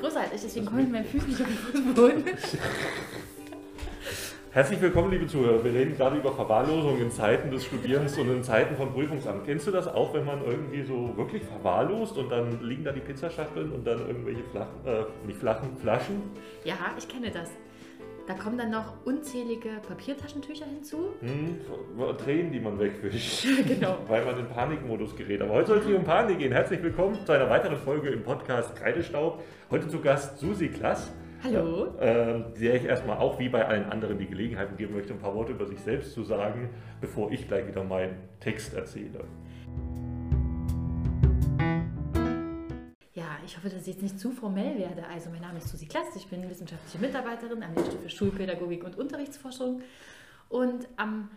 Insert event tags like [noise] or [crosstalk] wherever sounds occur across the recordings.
größer als ich, deswegen komme ich mit meinen Füßen nicht auf den Fußboden. [laughs] Herzlich willkommen, liebe Zuhörer. Wir reden gerade über Verwahrlosung in Zeiten des Studierens und in Zeiten von Prüfungsamt. Kennst du das auch, wenn man irgendwie so wirklich verwahrlost und dann liegen da die Pizzaschachteln und dann irgendwelche flachen, äh, nicht flachen Flaschen? Ja, ich kenne das. Da kommen dann noch unzählige Papiertaschentücher hinzu. Hm, Tränen, die man wegwischt. [laughs] genau. Weil man in Panikmodus gerät. Aber heute soll es nicht um Panik gehen. Herzlich willkommen zu einer weiteren Folge im Podcast Kreidestaub. Heute zu Gast Susi Klass. Hallo. Äh, der ich erstmal auch wie bei allen anderen die Gelegenheit geben möchte, ein paar Worte über sich selbst zu sagen, bevor ich gleich wieder meinen Text erzähle. Ich hoffe, dass ich jetzt nicht zu formell werde. Also, mein Name ist Susi Klass, ich bin wissenschaftliche Mitarbeiterin am Lehrstuhl für Schulpädagogik und Unterrichtsforschung. Und am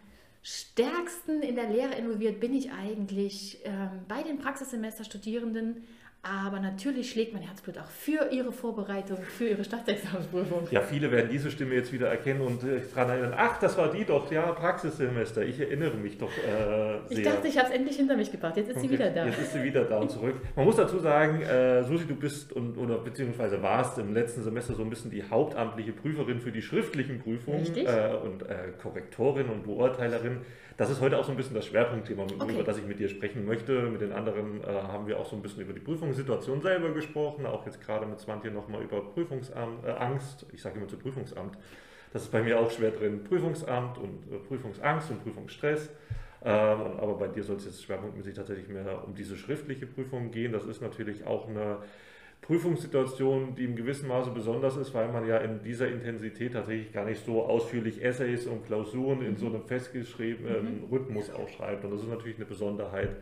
stärksten in der Lehre involviert bin ich eigentlich ähm, bei den Praxissemesterstudierenden aber natürlich schlägt mein Herzblut auch für Ihre Vorbereitung, für Ihre Staatsexamensprüfung. Ja, viele werden diese Stimme jetzt wieder erkennen und äh, daran erinnern, ach, das war die doch, ja, Praxissemester, ich erinnere mich doch äh, sehr. Ich dachte, ich habe es endlich hinter mich gebracht, jetzt ist okay. sie wieder da. Jetzt ist sie wieder da und zurück. Man muss dazu sagen, äh, Susi, du bist und, oder beziehungsweise warst im letzten Semester so ein bisschen die hauptamtliche Prüferin für die schriftlichen Prüfungen äh, und äh, Korrektorin und Beurteilerin. Das ist heute auch so ein bisschen das Schwerpunktthema, okay. über das ich mit dir sprechen möchte. Mit den anderen äh, haben wir auch so ein bisschen über die Prüfungssituation selber gesprochen, auch jetzt gerade mit Swantje nochmal über Prüfungsangst. Äh, ich sage immer zu Prüfungsamt. Das ist bei mir auch schwer drin. Prüfungsamt und äh, Prüfungsangst und Prüfungsstress. Ähm, aber bei dir soll es jetzt schwerpunktmäßig tatsächlich mehr um diese schriftliche Prüfung gehen. Das ist natürlich auch eine Prüfungssituation, die im gewissen Maße besonders ist, weil man ja in dieser Intensität tatsächlich gar nicht so ausführlich Essays und Klausuren in so einem festgeschriebenen mhm. Rhythmus ausschreibt. Und das ist natürlich eine Besonderheit,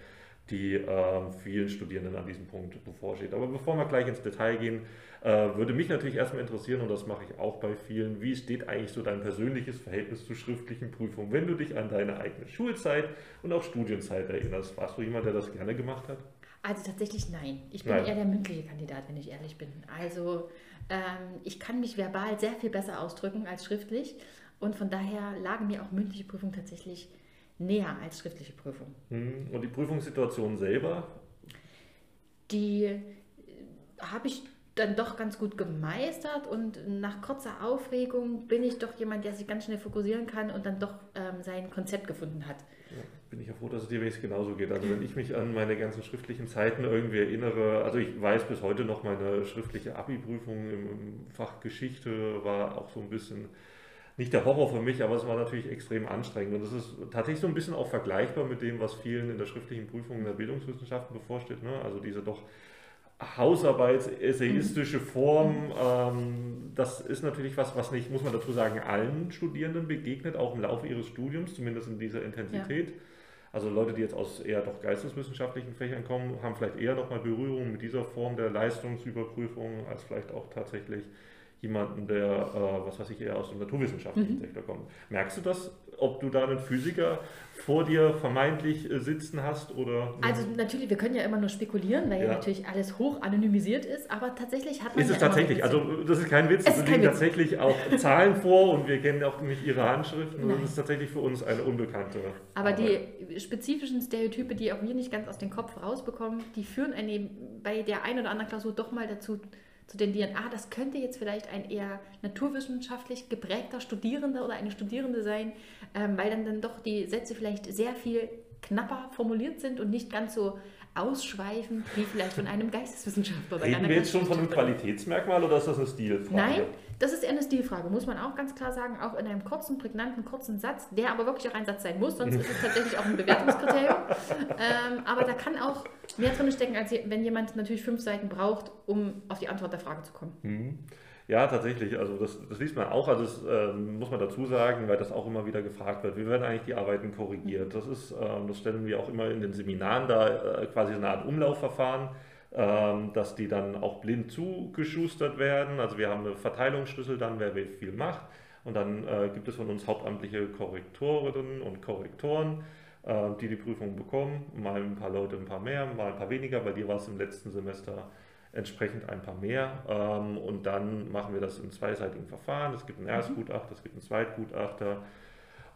die äh, vielen Studierenden an diesem Punkt bevorsteht. Aber bevor wir gleich ins Detail gehen, äh, würde mich natürlich erstmal interessieren, und das mache ich auch bei vielen, wie steht eigentlich so dein persönliches Verhältnis zu schriftlichen Prüfungen? Wenn du dich an deine eigene Schulzeit und auch Studienzeit erinnerst, warst du jemand, der das gerne gemacht hat? Also tatsächlich nein. Ich bin nein. eher der mündliche Kandidat, wenn ich ehrlich bin. Also ähm, ich kann mich verbal sehr viel besser ausdrücken als schriftlich und von daher lagen mir auch mündliche Prüfungen tatsächlich näher als schriftliche Prüfungen. Hm, und die Prüfungssituation selber? Die äh, habe ich dann doch ganz gut gemeistert und nach kurzer Aufregung bin ich doch jemand, der sich ganz schnell fokussieren kann und dann doch ähm, sein Konzept gefunden hat. Ja, bin ich ja froh, dass es dir genauso geht. Also wenn ich mich an meine ganzen schriftlichen Zeiten irgendwie erinnere, also ich weiß bis heute noch, meine schriftliche Abi-Prüfung im Fach Geschichte war auch so ein bisschen nicht der Horror für mich, aber es war natürlich extrem anstrengend. Und das ist tatsächlich so ein bisschen auch vergleichbar mit dem, was vielen in der schriftlichen Prüfung in der Bildungswissenschaften bevorsteht. Ne? Also diese doch Hausarbeits-essayistische Form, ähm, das ist natürlich was, was nicht, muss man dazu sagen, allen Studierenden begegnet, auch im Laufe ihres Studiums, zumindest in dieser Intensität. Ja. Also Leute, die jetzt aus eher doch geisteswissenschaftlichen Fächern kommen, haben vielleicht eher nochmal Berührung mit dieser Form der Leistungsüberprüfung als vielleicht auch tatsächlich jemanden, der, äh, was weiß ich, eher aus dem naturwissenschaftlichen mhm. Sektor kommt. Merkst du das, ob du da einen Physiker vor dir vermeintlich äh, sitzen hast oder? Also natürlich, wir können ja immer nur spekulieren, weil ja, ja natürlich alles hoch anonymisiert ist, aber tatsächlich hat man Ist es tatsächlich, also das ist kein Witz, es liegen tatsächlich auch [laughs] Zahlen vor und wir kennen auch nicht ihre Handschriften Nein. das ist tatsächlich für uns eine unbekannte. Aber Arbeit. die spezifischen Stereotype, die auch wir nicht ganz aus dem Kopf rausbekommen, die führen einen bei der einen oder anderen Klausur doch mal dazu, zu tendieren, ah, das könnte jetzt vielleicht ein eher naturwissenschaftlich geprägter Studierender oder eine Studierende sein, ähm, weil dann, dann doch die Sätze vielleicht sehr viel knapper formuliert sind und nicht ganz so ausschweifend wie vielleicht von einem Geisteswissenschaftler. Reden wir jetzt schon von einem Qualitätsmerkmal oder ist das eine Stilfrage? Nein, das ist eher eine Stilfrage, muss man auch ganz klar sagen, auch in einem kurzen, prägnanten, kurzen Satz, der aber wirklich auch ein Satz sein muss, sonst ist es tatsächlich auch ein Bewertungskriterium. [laughs] ähm, aber da kann auch mehr drin stecken, als wenn jemand natürlich fünf Seiten braucht, um auf die Antwort der Frage zu kommen. Mhm. Ja, tatsächlich. Also das, das liest man auch. Also das ähm, muss man dazu sagen, weil das auch immer wieder gefragt wird. Wie werden eigentlich die Arbeiten korrigiert? Das ist, ähm, das stellen wir auch immer in den Seminaren da äh, quasi so eine Art Umlaufverfahren, dass die dann auch blind zugeschustert werden. Also wir haben eine Verteilungsschlüssel dann, wer wie viel macht. Und dann äh, gibt es von uns hauptamtliche Korrektorinnen und Korrektoren, äh, die die Prüfung bekommen. Mal ein paar Leute ein paar mehr, mal ein paar weniger. Bei dir war es im letzten Semester entsprechend ein paar mehr. Ähm, und dann machen wir das im zweiseitigen Verfahren. Es gibt einen mhm. Erstgutachter, es gibt einen Zweitgutachter.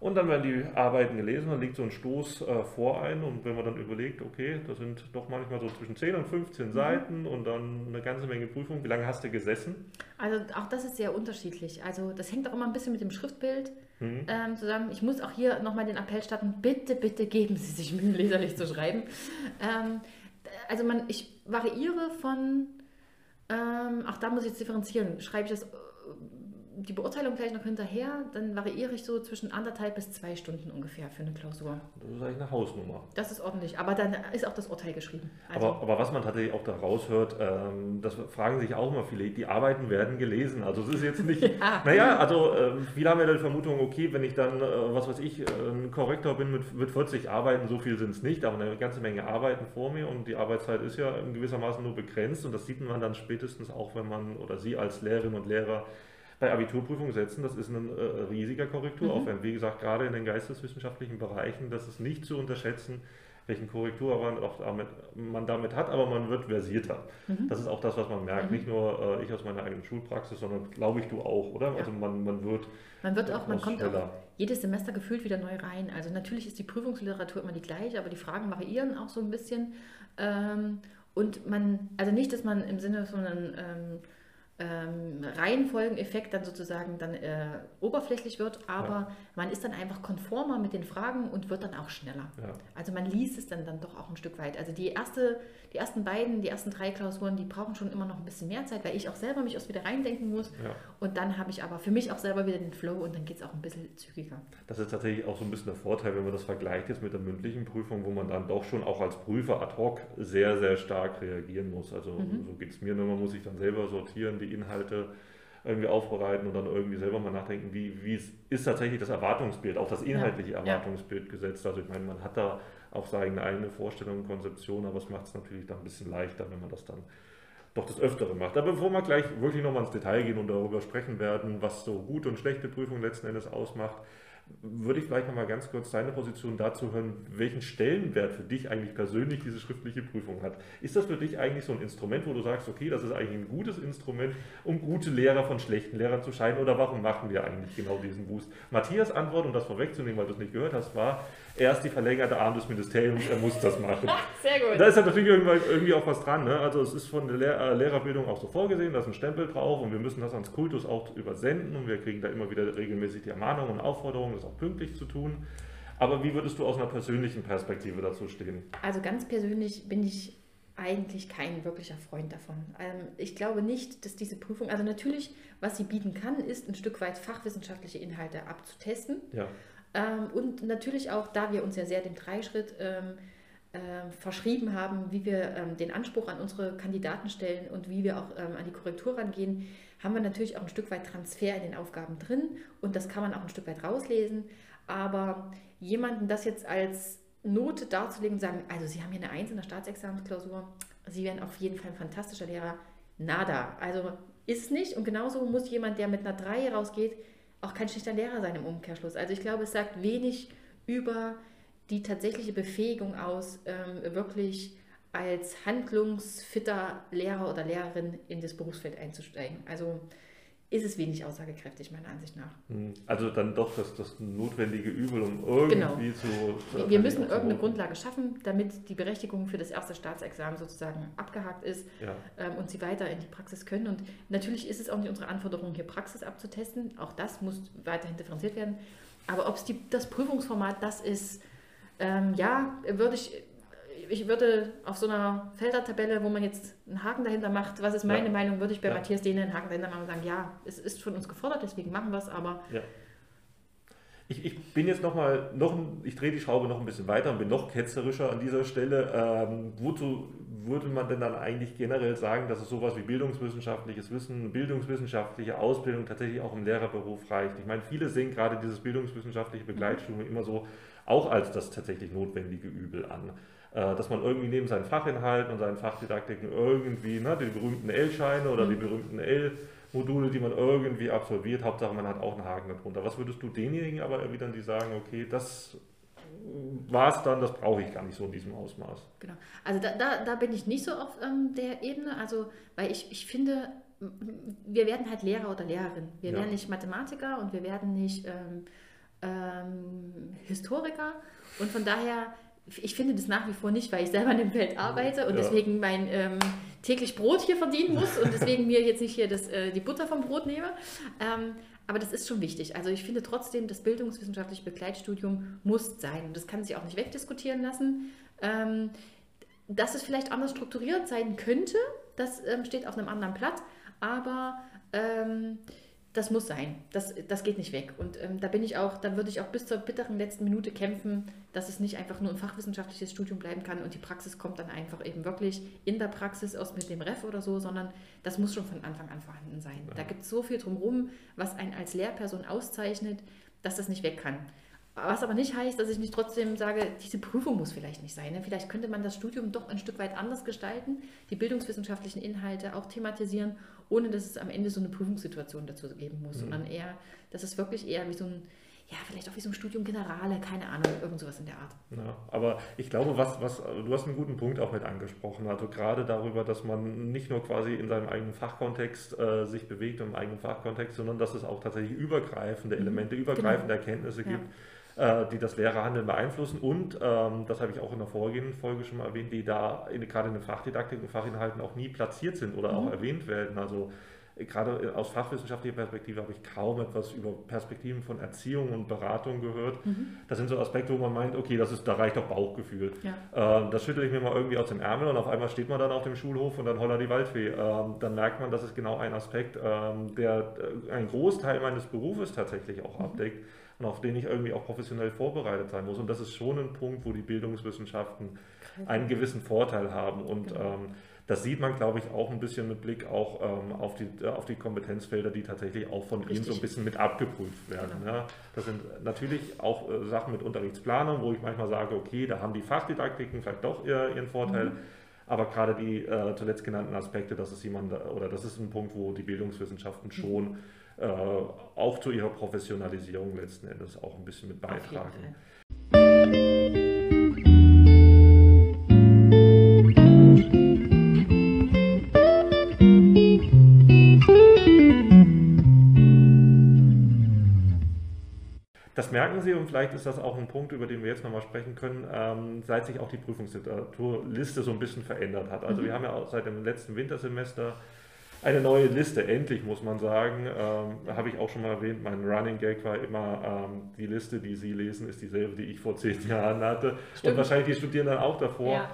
Und dann werden die Arbeiten gelesen, dann liegt so ein Stoß äh, vor ein und wenn man dann überlegt, okay, das sind doch manchmal so zwischen 10 und 15 mhm. Seiten und dann eine ganze Menge Prüfungen. Wie lange hast du gesessen? Also auch das ist sehr unterschiedlich. Also das hängt auch immer ein bisschen mit dem Schriftbild mhm. ähm, zusammen. Ich muss auch hier nochmal den Appell starten, bitte, bitte geben Sie sich Mühe, leserlich zu schreiben. Ähm, also man, ich variiere von, ähm, auch da muss ich jetzt differenzieren, schreibe ich das die Beurteilung gleich noch hinterher, dann variiere ich so zwischen anderthalb bis zwei Stunden ungefähr für eine Klausur. Das ist eigentlich eine Hausnummer. Das ist ordentlich, aber dann ist auch das Urteil geschrieben. Also aber, aber was man tatsächlich auch da raushört, ähm, das fragen sich auch immer viele, die Arbeiten werden gelesen. Also es ist jetzt nicht, [laughs] ja. naja, also äh, viele haben ja die Vermutung, okay, wenn ich dann, äh, was weiß ich, ein Korrektor bin mit, mit 40 Arbeiten, so viel sind es nicht, aber eine ganze Menge Arbeiten vor mir und die Arbeitszeit ist ja in gewissermaßen nur begrenzt und das sieht man dann spätestens auch, wenn man oder Sie als Lehrerin und Lehrer bei Abiturprüfungen setzen, das ist ein äh, riesiger Korrekturaufwand. Mhm. Wie gesagt, gerade in den geisteswissenschaftlichen Bereichen, das ist nicht zu unterschätzen, welchen Korrekturaufwand auch damit, man damit hat, aber man wird versierter. Mhm. Das ist auch das, was man merkt. Mhm. Nicht nur äh, ich aus meiner eigenen Schulpraxis, sondern glaube ich du auch, oder? Ja. Also man, man wird. Man wird auch, man kommt schneller. auch jedes Semester gefühlt wieder neu rein. Also natürlich ist die Prüfungsliteratur immer die gleiche, aber die Fragen variieren auch so ein bisschen. Ähm, und man, also nicht, dass man im Sinne von einem ähm, ähm, Reihenfolgeneffekt dann sozusagen dann äh, oberflächlich wird, aber ja. man ist dann einfach konformer mit den Fragen und wird dann auch schneller. Ja. Also man liest es dann, dann doch auch ein Stück weit. Also die, erste, die ersten beiden, die ersten drei Klausuren, die brauchen schon immer noch ein bisschen mehr Zeit, weil ich auch selber mich erst wieder reindenken muss. Ja. Und dann habe ich aber für mich auch selber wieder den Flow und dann geht es auch ein bisschen zügiger. Das ist tatsächlich auch so ein bisschen der Vorteil, wenn man das vergleicht jetzt mit der mündlichen Prüfung, wo man dann doch schon auch als Prüfer ad hoc sehr, sehr stark reagieren muss. Also mhm. so geht es mir nur, man muss sich dann selber sortieren, die Inhalte irgendwie aufbereiten und dann irgendwie selber mal nachdenken, wie, wie ist tatsächlich das Erwartungsbild, auch das inhaltliche. Erwartungsbild gesetzt. Also ich meine, man hat da auch seine eigene Vorstellung, Konzeption, aber es macht es natürlich dann ein bisschen leichter, wenn man das dann doch das Öftere macht. Aber bevor wir gleich wirklich nochmal ins Detail gehen und darüber sprechen werden, was so gute und schlechte Prüfungen letzten Endes ausmacht, würde ich vielleicht nochmal ganz kurz deine Position dazu hören, welchen Stellenwert für dich eigentlich persönlich diese schriftliche Prüfung hat. Ist das für dich eigentlich so ein Instrument, wo du sagst, okay, das ist eigentlich ein gutes Instrument, um gute Lehrer von schlechten Lehrern zu scheiden oder warum machen wir eigentlich genau diesen Boost? Matthias Antwort, um das vorwegzunehmen, weil du es nicht gehört hast, war, er ist die verlängerte Arm des Ministeriums, er muss das machen. [laughs] Sehr gut. Da ist ja natürlich irgendwie auch was dran. Ne? Also es ist von der Lehr äh, Lehrerbildung auch so vorgesehen, da ist ein Stempel drauf und wir müssen das ans Kultus auch übersenden und wir kriegen da immer wieder regelmäßig die Ermahnungen und Aufforderungen, das auch pünktlich zu tun. Aber wie würdest du aus einer persönlichen Perspektive dazu stehen? Also ganz persönlich bin ich eigentlich kein wirklicher Freund davon. Ähm, ich glaube nicht, dass diese Prüfung, also natürlich, was sie bieten kann, ist ein Stück weit fachwissenschaftliche Inhalte abzutesten. Ja. Ähm, und natürlich auch, da wir uns ja sehr dem Dreischritt ähm, äh, verschrieben haben, wie wir ähm, den Anspruch an unsere Kandidaten stellen und wie wir auch ähm, an die Korrektur rangehen, haben wir natürlich auch ein Stück weit Transfer in den Aufgaben drin und das kann man auch ein Stück weit rauslesen. Aber jemanden das jetzt als Note darzulegen und sagen, also Sie haben hier eine Eins in der Staatsexamensklausur, Sie werden auf jeden Fall ein fantastischer Lehrer, nada. Also ist nicht und genauso muss jemand, der mit einer 3 rausgeht, auch kein schlechter Lehrer sein im Umkehrschluss. Also ich glaube, es sagt wenig über die tatsächliche Befähigung aus, ähm, wirklich als handlungsfitter Lehrer oder Lehrerin in das Berufsfeld einzusteigen. Also ist es wenig aussagekräftig, meiner Ansicht nach. Hm, also dann doch das, das notwendige Übel, um irgendwie genau. zu... wir müssen irgendeine Grundlage schaffen, damit die Berechtigung für das erste Staatsexamen sozusagen abgehakt ist ja. ähm, und sie weiter in die Praxis können. Und natürlich ist es auch nicht unsere Anforderung, hier Praxis abzutesten. Auch das muss weiterhin differenziert werden. Aber ob es das Prüfungsformat das ist, ähm, ja, würde ich ich würde auf so einer Feldertabelle, wo man jetzt einen Haken dahinter macht, was ist meine ja. Meinung, würde ich bei ja. Matthias Dehne einen Haken dahinter machen und sagen, ja, es ist von uns gefordert, deswegen machen wir es, aber. Ja. Ich, ich, bin jetzt nochmal, noch, ich drehe die Schraube noch ein bisschen weiter und bin noch ketzerischer an dieser Stelle. Ähm, wozu würde man denn dann eigentlich generell sagen, dass es sowas wie bildungswissenschaftliches Wissen, bildungswissenschaftliche Ausbildung tatsächlich auch im Lehrerberuf reicht? Ich meine, viele sehen gerade dieses bildungswissenschaftliche Begleitstudium immer so auch als das tatsächlich notwendige Übel an. Äh, dass man irgendwie neben seinen Fachinhalten und seinen Fachdidaktiken irgendwie ne, die berühmten L-Scheine oder mhm. die berühmten L-Module, die man irgendwie absolviert, Hauptsache man hat auch einen Haken darunter. Was würdest du denjenigen aber erwidern, die sagen, okay, das war es dann, das brauche ich gar nicht so in diesem Ausmaß? Genau, also da, da, da bin ich nicht so auf ähm, der Ebene, also weil ich, ich finde, wir werden halt Lehrer oder Lehrerin. Wir ja. werden nicht Mathematiker und wir werden nicht... Ähm, ähm, Historiker und von daher, ich finde das nach wie vor nicht, weil ich selber in dem Feld arbeite und ja. deswegen mein ähm, täglich Brot hier verdienen muss und deswegen [laughs] mir jetzt nicht hier das, äh, die Butter vom Brot nehme. Ähm, aber das ist schon wichtig. Also ich finde trotzdem, das bildungswissenschaftliche Begleitstudium muss sein. Und das kann sich auch nicht wegdiskutieren lassen. Ähm, dass es vielleicht anders strukturiert sein könnte, das ähm, steht auf einem anderen Blatt. Aber ähm, das muss sein. Das, das geht nicht weg. Und ähm, da bin ich auch, da würde ich auch bis zur bitteren letzten Minute kämpfen, dass es nicht einfach nur ein fachwissenschaftliches Studium bleiben kann und die Praxis kommt dann einfach eben wirklich in der Praxis aus mit dem Ref oder so, sondern das muss schon von Anfang an vorhanden sein. Ja. Da gibt es so viel drumherum, was einen als Lehrperson auszeichnet, dass das nicht weg kann. Was aber nicht heißt, dass ich nicht trotzdem sage, diese Prüfung muss vielleicht nicht sein. Ne? Vielleicht könnte man das Studium doch ein Stück weit anders gestalten, die bildungswissenschaftlichen Inhalte auch thematisieren, ohne dass es am Ende so eine Prüfungssituation dazu geben muss, mhm. sondern eher, dass es wirklich eher wie so ein, ja, vielleicht auch wie so ein Studium Generale, keine Ahnung, irgend sowas in der Art. Ja, aber ich glaube, was, was, du hast einen guten Punkt auch mit angesprochen, also gerade darüber, dass man nicht nur quasi in seinem eigenen Fachkontext äh, sich bewegt, im eigenen Fachkontext, sondern dass es auch tatsächlich übergreifende mhm. Elemente, mhm. übergreifende genau. Erkenntnisse ja. gibt äh, die das Lehrerhandeln beeinflussen und, ähm, das habe ich auch in der vorgehenden Folge schon mal erwähnt, die da in, gerade in den Fachdidaktik und Fachinhalten auch nie platziert sind oder mhm. auch erwähnt werden. Also äh, gerade aus fachwissenschaftlicher Perspektive habe ich kaum etwas über Perspektiven von Erziehung und Beratung gehört. Mhm. Das sind so Aspekte, wo man meint, okay, das ist, da reicht doch Bauchgefühl. Ja. Ähm, das schüttle ich mir mal irgendwie aus dem Ärmel und auf einmal steht man dann auf dem Schulhof und dann holler die Waldfee. Ähm, dann merkt man, das ist genau ein Aspekt, der äh, einen Großteil meines Berufes tatsächlich auch mhm. Und auf den ich irgendwie auch professionell vorbereitet sein muss. Und das ist schon ein Punkt, wo die Bildungswissenschaften einen gewissen Vorteil haben. Und genau. ähm, das sieht man, glaube ich, auch ein bisschen mit Blick auch ähm, auf, die, äh, auf die Kompetenzfelder, die tatsächlich auch von Richtig. Ihnen so ein bisschen mit abgeprüft werden. Genau. Ja. Das sind natürlich auch äh, Sachen mit Unterrichtsplanung, wo ich manchmal sage, okay, da haben die Fachdidaktiken vielleicht doch ihren Vorteil. Mhm. Aber gerade die äh, zuletzt genannten Aspekte, das ist jemand oder das ist ein Punkt, wo die Bildungswissenschaften mhm. Äh, auch zu ihrer Professionalisierung letzten Endes auch ein bisschen mit beitragen. Das merken Sie und vielleicht ist das auch ein Punkt, über den wir jetzt nochmal sprechen können, ähm, seit sich auch die Prüfungsliteraturliste so ein bisschen verändert hat. Also mhm. wir haben ja auch seit dem letzten Wintersemester eine neue Liste. Endlich muss man sagen, ähm, habe ich auch schon mal erwähnt, mein Running Gag war immer, ähm, die Liste, die Sie lesen, ist dieselbe, die ich vor zehn [laughs] Jahren hatte. Stimmt. Und wahrscheinlich die Studierenden auch davor. Ja.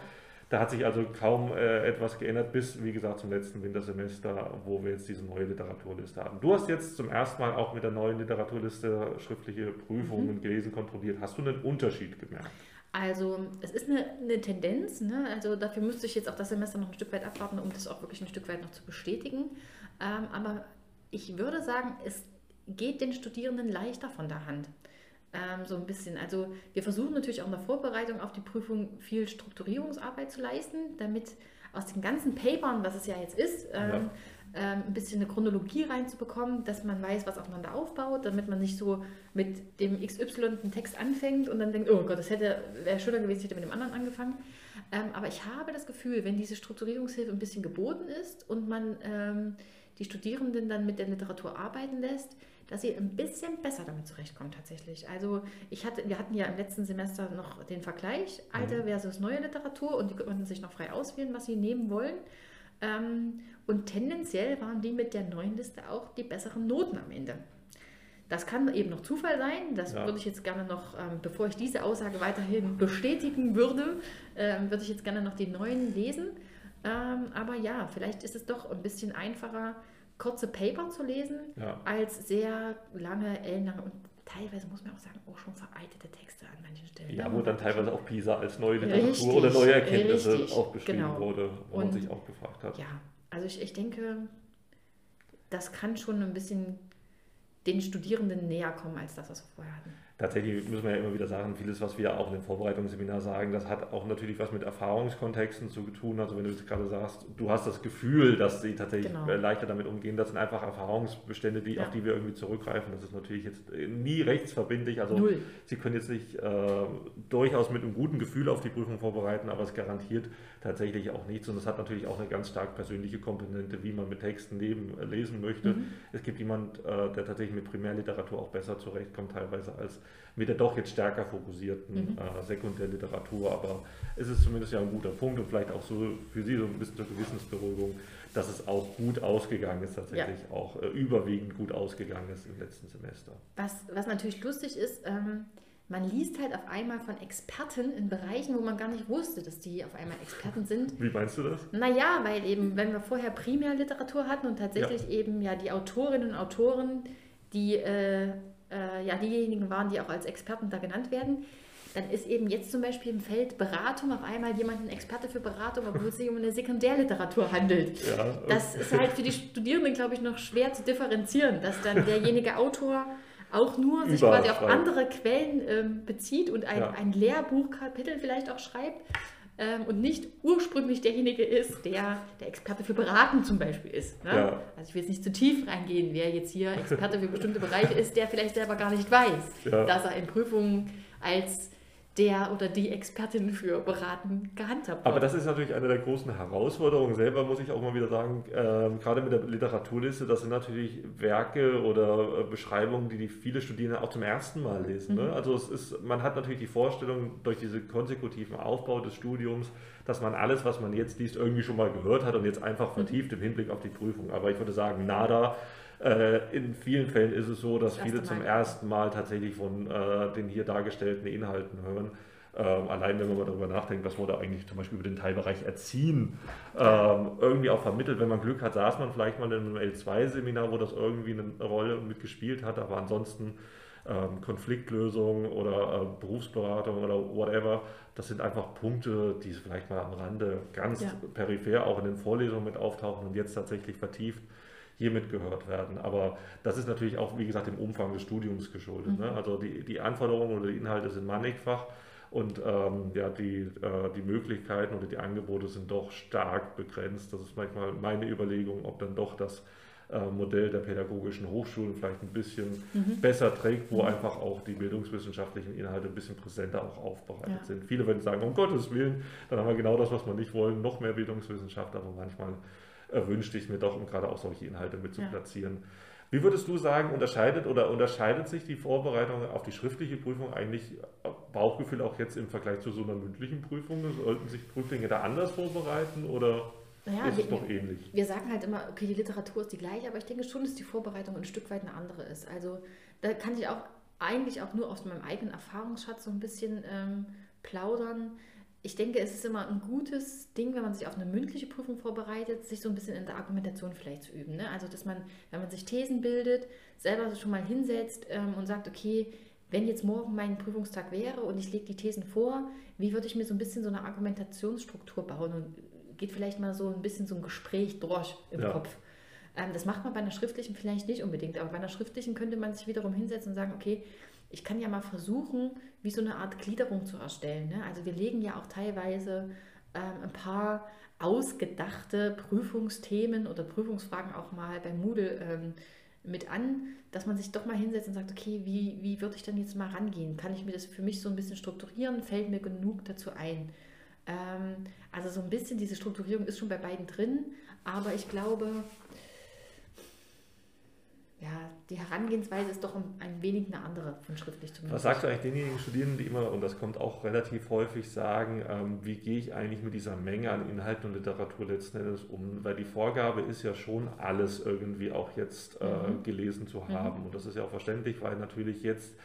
Da hat sich also kaum äh, etwas geändert, bis, wie gesagt, zum letzten Wintersemester, wo wir jetzt diese neue Literaturliste haben. Du hast jetzt zum ersten Mal auch mit der neuen Literaturliste schriftliche Prüfungen mhm. gelesen, kontrolliert. Hast du einen Unterschied gemerkt? Also es ist eine, eine Tendenz, ne? also dafür müsste ich jetzt auch das Semester noch ein Stück weit abwarten, um das auch wirklich ein Stück weit noch zu bestätigen. Ähm, aber ich würde sagen, es geht den Studierenden leichter von der Hand. Ähm, so ein bisschen. Also wir versuchen natürlich auch in der Vorbereitung auf die Prüfung viel Strukturierungsarbeit zu leisten, damit aus den ganzen Papern, was es ja jetzt ist, ähm, ja ähm, ein bisschen eine Chronologie reinzubekommen, dass man weiß, was aufeinander aufbaut, damit man nicht so mit dem XY einen Text anfängt und dann denkt, oh Gott, das hätte, wäre schöner gewesen, ich hätte mit dem anderen angefangen. Ähm, aber ich habe das Gefühl, wenn diese Strukturierungshilfe ein bisschen geboten ist und man ähm, die Studierenden dann mit der Literatur arbeiten lässt, dass sie ein bisschen besser damit zurechtkommen tatsächlich. Also ich hatte, wir hatten ja im letzten Semester noch den Vergleich alte mhm. versus neue Literatur und die konnten sich noch frei auswählen, was sie nehmen wollen. Ähm, und tendenziell waren die mit der neuen Liste auch die besseren Noten am Ende. Das kann eben noch Zufall sein. Das ja. würde ich jetzt gerne noch, ähm, bevor ich diese Aussage weiterhin bestätigen würde, ähm, würde ich jetzt gerne noch die neuen lesen. Aber ja, vielleicht ist es doch ein bisschen einfacher, kurze Paper zu lesen, ja. als sehr lange, ellenlange und teilweise muss man auch sagen, auch schon veraltete Texte an manchen Stellen. Ja, wo dann teilweise auch PISA als neue Literatur richtig, oder neue Erkenntnisse richtig, auch beschrieben genau. wurde, wo und, man sich auch gefragt hat. Ja, also ich, ich denke, das kann schon ein bisschen den Studierenden näher kommen als das, was wir vorher hatten tatsächlich müssen wir ja immer wieder sagen, vieles, was wir auch in dem Vorbereitungsseminar sagen, das hat auch natürlich was mit Erfahrungskontexten zu tun. Also wenn du jetzt gerade sagst, du hast das Gefühl, dass sie tatsächlich genau. leichter damit umgehen, das sind einfach Erfahrungsbestände, die, ja. auf die wir irgendwie zurückgreifen. Das ist natürlich jetzt nie rechtsverbindlich. Also Null. sie können jetzt nicht äh, durchaus mit einem guten Gefühl auf die Prüfung vorbereiten, aber es garantiert tatsächlich auch nichts. Und das hat natürlich auch eine ganz stark persönliche Komponente, wie man mit Texten leben, äh, lesen möchte. Mhm. Es gibt jemand, äh, der tatsächlich mit Primärliteratur auch besser zurechtkommt teilweise als mit der doch jetzt stärker fokussierten mhm. äh, Sekundärliteratur. Aber es ist zumindest ja ein guter Punkt und vielleicht auch so für Sie so ein bisschen zur Gewissensberuhigung, dass es auch gut ausgegangen ist, tatsächlich ja. auch äh, überwiegend gut ausgegangen ist im letzten Semester. Was, was natürlich lustig ist, ähm, man liest halt auf einmal von Experten in Bereichen, wo man gar nicht wusste, dass die auf einmal Experten sind. [laughs] Wie meinst du das? Naja, weil eben, wenn wir vorher Primärliteratur hatten und tatsächlich ja. eben ja die Autorinnen und Autoren, die äh, äh, ja diejenigen waren, die auch als Experten da genannt werden, dann ist eben jetzt zum Beispiel im Feld Beratung auf einmal jemand ein Experte für Beratung, obwohl es sich um eine Sekundärliteratur handelt. [laughs] Ja. Das ist halt für die Studierenden, glaube ich, noch schwer zu differenzieren, dass dann derjenige Autor auch nur sich quasi auf andere Quellen ähm, bezieht und ein, ja. ein Lehrbuchkapitel vielleicht auch schreibt ähm, und nicht ursprünglich derjenige ist, der der Experte für Beraten zum Beispiel ist. Ne? Ja. Also ich will jetzt nicht zu tief reingehen, wer jetzt hier Experte für bestimmte Bereiche ist, der vielleicht selber gar nicht weiß, ja. dass er in Prüfungen als der oder die Expertin für Beraten gehandhabt wird. Aber das ist natürlich eine der großen Herausforderungen. Selber muss ich auch mal wieder sagen, äh, gerade mit der Literaturliste, das sind natürlich Werke oder äh, Beschreibungen, die, die viele Studierende auch zum ersten Mal lesen. Ne? Mhm. Ne? Also es ist, man hat natürlich die Vorstellung durch diesen konsekutiven Aufbau des Studiums, dass man alles, was man jetzt liest, irgendwie schon mal gehört hat und jetzt einfach vertieft im Hinblick auf die Prüfung. Aber ich würde sagen, nada. Äh, in vielen Fällen ist es so, dass viele zum ersten Mal tatsächlich von äh, den hier dargestellten Inhalten hören. Ähm, allein wenn man mal darüber nachdenkt, was wurde eigentlich zum Beispiel über den Teilbereich Erziehen ähm, irgendwie auch vermittelt. Wenn man Glück hat, saß man vielleicht mal in einem L2-Seminar, wo das irgendwie eine Rolle mitgespielt hat, aber ansonsten ähm, Konfliktlösung oder äh, Berufsberatung oder whatever, das sind einfach Punkte, die vielleicht mal am Rande ganz ja. peripher auch in den Vorlesungen mit auftauchen und jetzt tatsächlich vertieft hier mitgehört werden. Aber das ist natürlich auch, wie gesagt, dem Umfang des Studiums geschuldet. Ne? Mhm. Ne? Also die, die Anforderungen oder die Inhalte sind mannigfach und ähm, ja, die, äh, die Möglichkeiten oder die Angebote sind doch stark begrenzt. Das ist manchmal meine Überlegung, ob dann doch das Modell der pädagogischen Hochschulen vielleicht ein bisschen mhm. besser trägt, wo mhm. einfach auch die bildungswissenschaftlichen Inhalte ein bisschen präsenter auch aufbereitet ja. sind. Viele würden sagen, um Gottes Willen, dann haben wir genau das, was wir nicht wollen, noch mehr Bildungswissenschaft, aber manchmal wünschte ich mir doch, um gerade auch solche Inhalte mit zu ja. platzieren. Wie würdest du sagen, unterscheidet oder unterscheidet sich die Vorbereitung auf die schriftliche Prüfung eigentlich Bauchgefühl auch jetzt im Vergleich zu so einer mündlichen Prüfung? Sollten sich Prüflinge da anders vorbereiten oder naja, ist es wir, doch ähnlich? Wir sagen halt immer, okay, die Literatur ist die gleiche, aber ich denke schon, dass die Vorbereitung ein Stück weit eine andere ist. Also da kann ich auch eigentlich auch nur aus meinem eigenen Erfahrungsschatz so ein bisschen ähm, plaudern ich denke, es ist immer ein gutes Ding, wenn man sich auf eine mündliche Prüfung vorbereitet, sich so ein bisschen in der Argumentation vielleicht zu üben. Ne? Also, dass man, wenn man sich Thesen bildet, selber schon mal hinsetzt ähm, und sagt, okay, wenn jetzt morgen mein Prüfungstag wäre und ich lege die Thesen vor, wie würde ich mir so ein bisschen so eine Argumentationsstruktur bauen und geht vielleicht mal so ein bisschen so ein Gespräch durch im ja. Kopf. Ähm, das macht man bei einer schriftlichen vielleicht nicht unbedingt, aber bei einer schriftlichen könnte man sich wiederum hinsetzen und sagen, okay, ich kann ja mal versuchen, wie so eine Art Gliederung zu erstellen. Ne? Also wir legen ja auch teilweise ähm, ein paar ausgedachte Prüfungsthemen oder Prüfungsfragen auch mal bei Moodle ähm, mit an, dass man sich doch mal hinsetzt und sagt, okay, wie, wie würde ich denn jetzt mal rangehen? Kann ich mir das für mich so ein bisschen strukturieren? Fällt mir genug dazu ein? Ähm, also so ein bisschen diese Strukturierung ist schon bei beiden drin, aber ich glaube, ja, die Herangehensweise ist doch ein wenig eine andere von schriftlich zu Was sagst du eigentlich denjenigen Studierenden, die immer, und das kommt auch relativ häufig, sagen, ähm, wie gehe ich eigentlich mit dieser Menge an Inhalten und Literatur letzten Endes um? Weil die Vorgabe ist ja schon, alles irgendwie auch jetzt äh, mhm. gelesen zu mhm. haben. Mhm. Und das ist ja auch verständlich, weil natürlich jetzt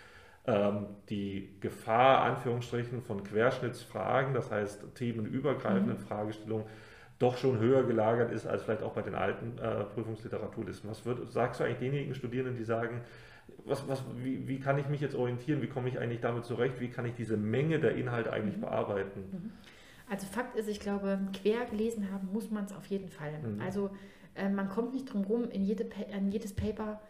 die Gefahr, Anführungsstrichen, von Querschnittsfragen, das heißt themenübergreifenden mhm. Fragestellungen, doch schon höher gelagert ist als vielleicht auch bei den alten äh, Prüfungsliteraturlisten. Was würd, sagst du eigentlich denjenigen Studierenden, die sagen, was, was, wie, wie, kann ich mich jetzt orientieren, wie komme ich eigentlich damit zurecht, wie kann ich diese Menge der Inhalte eigentlich mhm. bearbeiten? Mhm. Also Fakt ist, ich glaube, quer gelesen haben muss man es auf jeden Fall. Mhm. Also äh, man kommt nicht drum herum, in, jede, in jedes Paper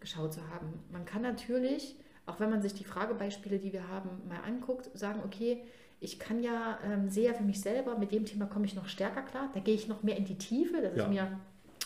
reingeschaut zu haben. Man kann natürlich, auch wenn man sich die Fragebeispiele, die wir haben, mal anguckt, sagen, okay, ich kann ja ähm, sehr für mich selber, mit dem Thema komme ich noch stärker klar, da gehe ich noch mehr in die Tiefe, dass ja. ich mir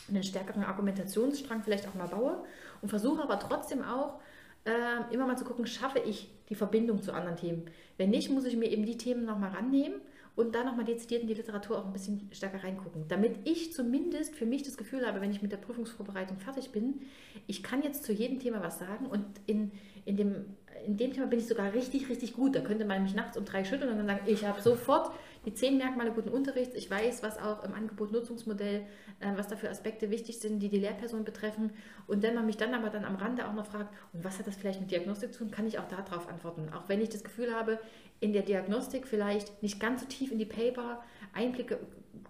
einen stärkeren Argumentationsstrang vielleicht auch mal baue und versuche aber trotzdem auch äh, immer mal zu gucken, schaffe ich die Verbindung zu anderen Themen. Wenn nicht, muss ich mir eben die Themen nochmal rannehmen und da nochmal dezidiert in die Literatur auch ein bisschen stärker reingucken, damit ich zumindest für mich das Gefühl habe, wenn ich mit der Prüfungsvorbereitung fertig bin, ich kann jetzt zu jedem Thema was sagen und in, in, dem, in dem Thema bin ich sogar richtig, richtig gut. Da könnte man mich nachts um drei schütteln und dann sagen, ich habe sofort die zehn Merkmale guten Unterrichts, ich weiß, was auch im Angebot-Nutzungsmodell, äh, was da für Aspekte wichtig sind, die die Lehrperson betreffen und wenn man mich dann aber dann am Rande auch noch fragt, und was hat das vielleicht mit Diagnostik zu tun, kann ich auch darauf antworten. Auch wenn ich das Gefühl habe, in der Diagnostik vielleicht nicht ganz so tief in die Paper Einblicke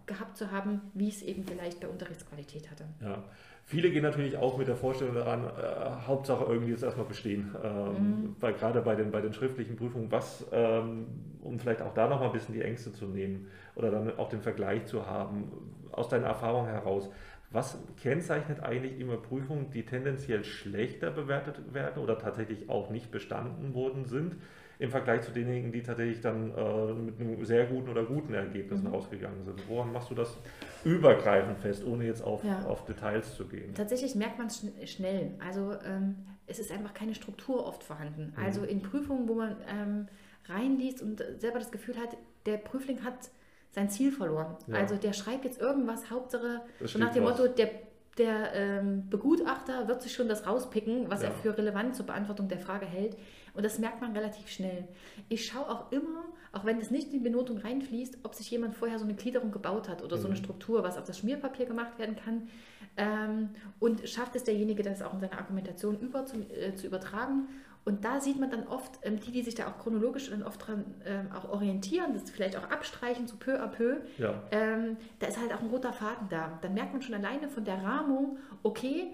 gehabt zu haben, wie es eben vielleicht bei Unterrichtsqualität hatte. Ja. Viele gehen natürlich auch mit der Vorstellung daran, äh, Hauptsache irgendwie jetzt erstmal bestehen. Ähm, mhm. Weil gerade bei den, bei den schriftlichen Prüfungen, was, ähm, um vielleicht auch da nochmal ein bisschen die Ängste zu nehmen oder dann auch den Vergleich zu haben, aus deiner Erfahrung heraus, was kennzeichnet eigentlich immer Prüfungen, die tendenziell schlechter bewertet werden oder tatsächlich auch nicht bestanden worden sind? im Vergleich zu denjenigen, die tatsächlich dann äh, mit einem sehr guten oder guten Ergebnissen mhm. ausgegangen sind. Woran machst du das übergreifend fest, ohne jetzt auf, ja. auf Details zu gehen? Tatsächlich merkt man es schn schnell. Also ähm, es ist einfach keine Struktur oft vorhanden. Mhm. Also in Prüfungen, wo man ähm, reinliest und selber das Gefühl hat, der Prüfling hat sein Ziel verloren. Ja. Also der schreibt jetzt irgendwas, Hauptsache so nach dem was. Motto, der der ähm, Begutachter wird sich schon das rauspicken, was ja. er für relevant zur Beantwortung der Frage hält. Und das merkt man relativ schnell. Ich schaue auch immer, auch wenn das nicht in die Benotung reinfließt, ob sich jemand vorher so eine Gliederung gebaut hat oder mhm. so eine mhm. Struktur, was auf das Schmierpapier gemacht werden kann. Ähm, und schafft es derjenige, das auch in seiner Argumentation über zu, äh, zu übertragen. Und da sieht man dann oft, ähm, die, die sich da auch chronologisch dann oft dran ähm, auch orientieren, das vielleicht auch abstreichen, so peu à peu, ja. ähm, da ist halt auch ein roter Faden da. Dann merkt man schon alleine von der Rahmung, okay,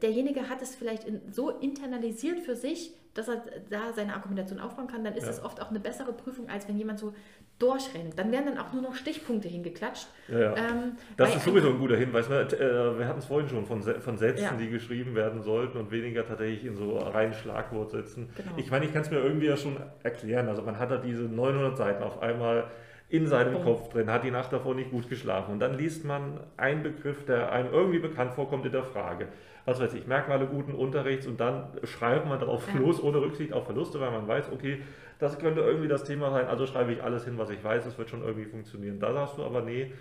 derjenige hat es vielleicht in, so internalisiert für sich, dass er da seine Argumentation aufbauen kann, dann ist ja. das oft auch eine bessere Prüfung, als wenn jemand so durchrennt. Dann werden dann auch nur noch Stichpunkte hingeklatscht. Ja, ja. Ähm, das ist sowieso ein guter Hinweis. Ne? Wir hatten es vorhin schon von, von Sätzen, die geschrieben werden sollten und weniger tatsächlich in so reinen Schlagwortsätzen. Genau. Ich meine, ich kann es mir irgendwie ja schon erklären. Also man hat da diese 900 Seiten auf einmal in seinem oh. Kopf drin, hat die Nacht davor nicht gut geschlafen. Und dann liest man einen Begriff, der einem irgendwie bekannt vorkommt in der Frage was weiß ich, Merkmale guten Unterrichts und dann schreibt man darauf ja. los, ohne Rücksicht auf Verluste, weil man weiß, okay, das könnte irgendwie das Thema sein, also schreibe ich alles hin, was ich weiß, es wird schon irgendwie funktionieren. Da sagst du aber, nee,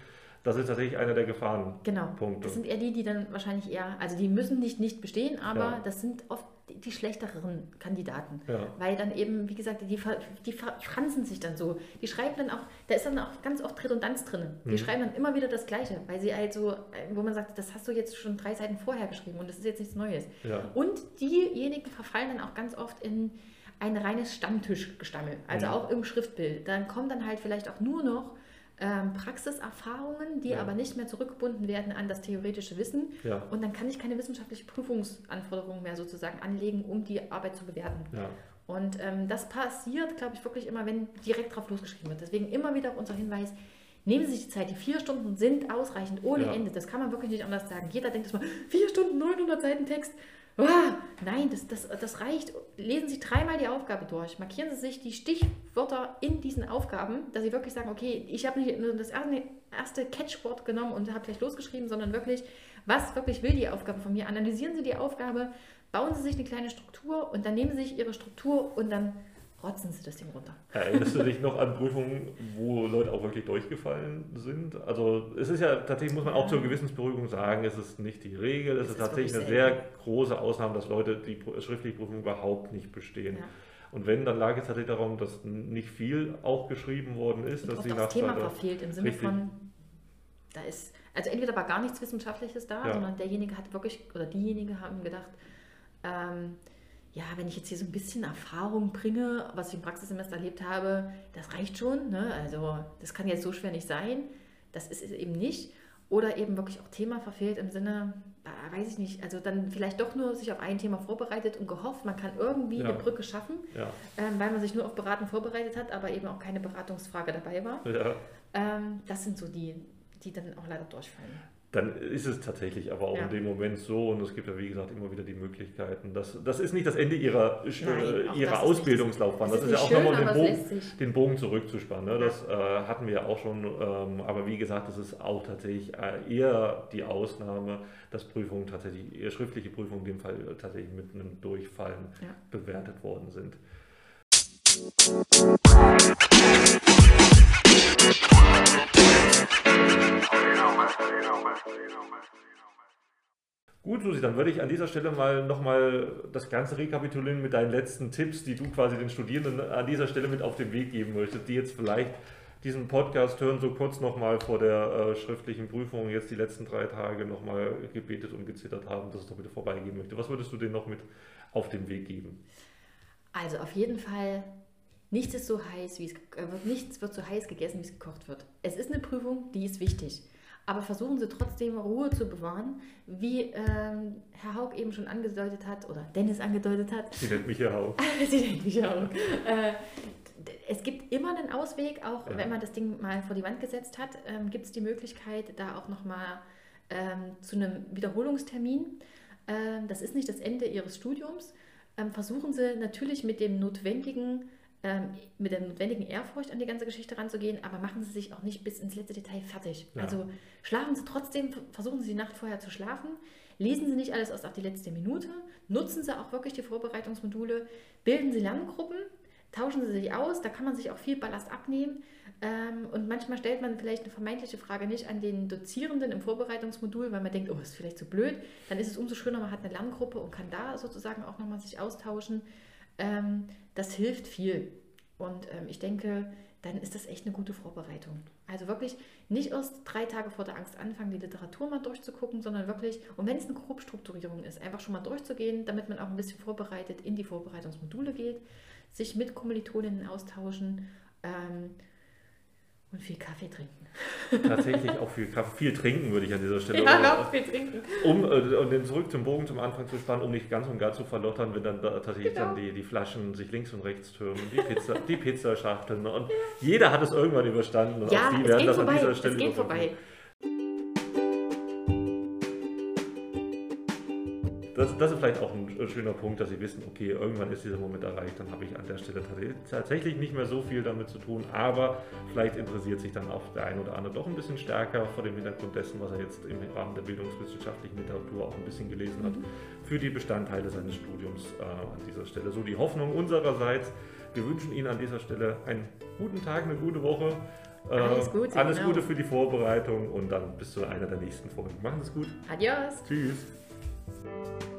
das ist tatsächlich einer der Gefahrenpunkte. Genau. Das sind eher die, die dann wahrscheinlich eher, also die müssen nicht nicht bestehen, aber ja. das sind oft die schlechteren Kandidaten. Ja. Weil dann eben, wie gesagt, die, die fransen sich dann so. Die schreiben dann auch, da ist dann auch ganz oft Redundanz drin. Die mhm. schreiben dann immer wieder das Gleiche, weil sie halt so, wo man sagt, das hast du jetzt schon drei Seiten vorher geschrieben und das ist jetzt nichts Neues. Ja. Und diejenigen verfallen dann auch ganz oft in ein reines Stammtischgestammel, also mhm. auch im Schriftbild. Dann kommt dann halt vielleicht auch nur noch ähm, Praxiserfahrungen, die ja. aber nicht mehr zurückgebunden werden an das theoretische Wissen. Ja. Und dann kann ich keine wissenschaftliche Prüfungsanforderungen mehr sozusagen anlegen, um die Arbeit zu bewerten. Ja. Und ähm, das passiert, glaube ich, wirklich immer, wenn direkt drauf losgeschrieben wird. Deswegen immer wieder unser Hinweis, nehmen Sie sich die Zeit. Die vier Stunden sind ausreichend ohne Ende. Das kann man wirklich nicht anders sagen. Jeder denkt mal, vier Stunden, 900 Seiten Text. Ah, nein, das, das, das reicht. Lesen Sie dreimal die Aufgabe durch. Markieren Sie sich die Stichwörter in diesen Aufgaben, dass Sie wirklich sagen, okay, ich habe nicht nur das erste Catchwort genommen und habe gleich losgeschrieben, sondern wirklich, was wirklich will die Aufgabe von mir? Analysieren Sie die Aufgabe, bauen Sie sich eine kleine Struktur und dann nehmen Sie sich Ihre Struktur und dann rotzen sie das Ding runter. Erinnerst du dich noch an Prüfungen, wo Leute auch wirklich durchgefallen sind? Also es ist ja tatsächlich, muss man auch zur Gewissensberuhigung sagen, es ist nicht die Regel, es, es ist, ist tatsächlich eine sehr große Ausnahme, dass Leute die schriftliche Prüfung überhaupt nicht bestehen. Ja. Und wenn, dann lag es tatsächlich darum, dass nicht viel auch geschrieben worden ist. Und dass sie das Thema verfehlt im Sinne von, da ist, also entweder war gar nichts Wissenschaftliches da, ja. sondern derjenige hat wirklich, oder diejenige haben gedacht, ähm, ja, wenn ich jetzt hier so ein bisschen Erfahrung bringe, was ich im Praxissemester erlebt habe, das reicht schon. Ne? Also das kann jetzt so schwer nicht sein. Das ist es eben nicht. Oder eben wirklich auch Thema verfehlt im Sinne, äh, weiß ich nicht, also dann vielleicht doch nur sich auf ein Thema vorbereitet und gehofft, man kann irgendwie ja. eine Brücke schaffen, ja. ähm, weil man sich nur auf Beraten vorbereitet hat, aber eben auch keine Beratungsfrage dabei war. Ja. Ähm, das sind so die, die dann auch leider durchfallen dann ist es tatsächlich aber auch ja. in dem Moment so und es gibt ja wie gesagt immer wieder die Möglichkeiten. Das, das ist nicht das Ende ihrer, Nein, äh, ihrer Ausbildungslaufbahn. Das, das, ist, ja auch nochmal den Bogen, den Bogen zurückzuspannen. Ne? Das äh, hatten wir ja auch schon, ähm, aber wie gesagt, das ist auch tatsächlich äh, eher die Ausnahme, dass Prüfungen tatsächlich, äh, schriftliche Prüfungen in dem Fall tatsächlich mit einem Durchfallen ja. bewertet worden sind. Gut, Susi, dann würde ich an dieser Stelle mal nochmal das Ganze rekapitulieren mit deinen letzten Tipps, die du quasi den Studierenden an dieser Stelle mit auf den Weg geben möchtest, die jetzt vielleicht diesen Podcast hören, so kurz nochmal vor der äh, schriftlichen Prüfung jetzt die letzten drei Tage nochmal gebetet und gezittert haben, dass es doch bitte vorbeigehen möchte. Was würdest du denen noch mit auf den Weg geben? Also auf jeden Fall, nichts ist so heiß, wie es, äh, nichts wird so heiß gegessen, wie es gekocht wird. Es ist eine Prüfung, die ist wichtig. Aber versuchen Sie trotzdem Ruhe zu bewahren, wie ähm, Herr Haug eben schon angedeutet hat, oder Dennis angedeutet hat. Sie nennt mich Herr Haug. [laughs] Sie nennt mich Herr Haug. Äh, es gibt immer einen Ausweg, auch ja. wenn man das Ding mal vor die Wand gesetzt hat, ähm, gibt es die Möglichkeit, da auch nochmal ähm, zu einem Wiederholungstermin. Ähm, das ist nicht das Ende Ihres Studiums. Ähm, versuchen Sie natürlich mit dem notwendigen ähm, mit der notwendigen Ehrfurcht an die ganze Geschichte ranzugehen, aber machen Sie sich auch nicht bis ins letzte Detail fertig. Ja. Also schlafen Sie trotzdem, versuchen Sie die Nacht vorher zu schlafen, lesen Sie nicht alles erst auf die letzte Minute, nutzen Sie auch wirklich die Vorbereitungsmodule, bilden Sie Lerngruppen, tauschen Sie sich aus, da kann man sich auch viel Ballast abnehmen. Ähm, und manchmal stellt man vielleicht eine vermeintliche Frage nicht an den Dozierenden im Vorbereitungsmodul, weil man denkt, oh, ist vielleicht zu blöd. Dann ist es umso schöner, man hat eine Lerngruppe und kann da sozusagen auch nochmal sich austauschen. Ähm, das hilft viel. Und ähm, ich denke, dann ist das echt eine gute Vorbereitung. Also wirklich nicht erst drei Tage vor der Angst anfangen, die Literatur mal durchzugucken, sondern wirklich, und wenn es eine Grobstrukturierung ist, einfach schon mal durchzugehen, damit man auch ein bisschen vorbereitet in die Vorbereitungsmodule geht sich mit Kommilitoninnen austauschen ähm, und viel Kaffee trinken. Tatsächlich auch viel Kaffee, viel trinken würde ich an dieser Stelle. [laughs] Ja, auch viel trinken. Um äh, und den zurück zum Bogen zum Anfang zu spannen, um nicht ganz und gar zu verlottern, wenn dann da tatsächlich genau. dann die, die Flaschen sich links und rechts türmen, die, Pizza, die Pizzaschachteln und ja. jeder hat es irgendwann überstanden und ja, auch die werden das vorbei. an dieser Stelle es geht vorbei. Das, das, ist vielleicht auch ein schöner Punkt, dass Sie wissen, okay, irgendwann ist dieser Moment erreicht, dann habe ich an der Stelle tatsächlich nicht mehr so viel damit zu tun, aber vielleicht interessiert sich dann auch der eine oder andere doch ein bisschen stärker vor dem Hintergrund dessen, was er jetzt im Rahmen der bildungswissenschaftlichen Literatur auch ein bisschen gelesen hat, mhm. für die Bestandteile seines Studiums äh, an dieser Stelle. So die Hoffnung unsererseits. Wir wünschen Ihnen an dieser Stelle einen guten Tag, eine gute Woche. Äh, alles Gute, alles genau. Gute für die Vorbereitung und dann bis zu einer der nächsten Folgen. Machen Sie es gut. Adios. Tschüss. Thank you.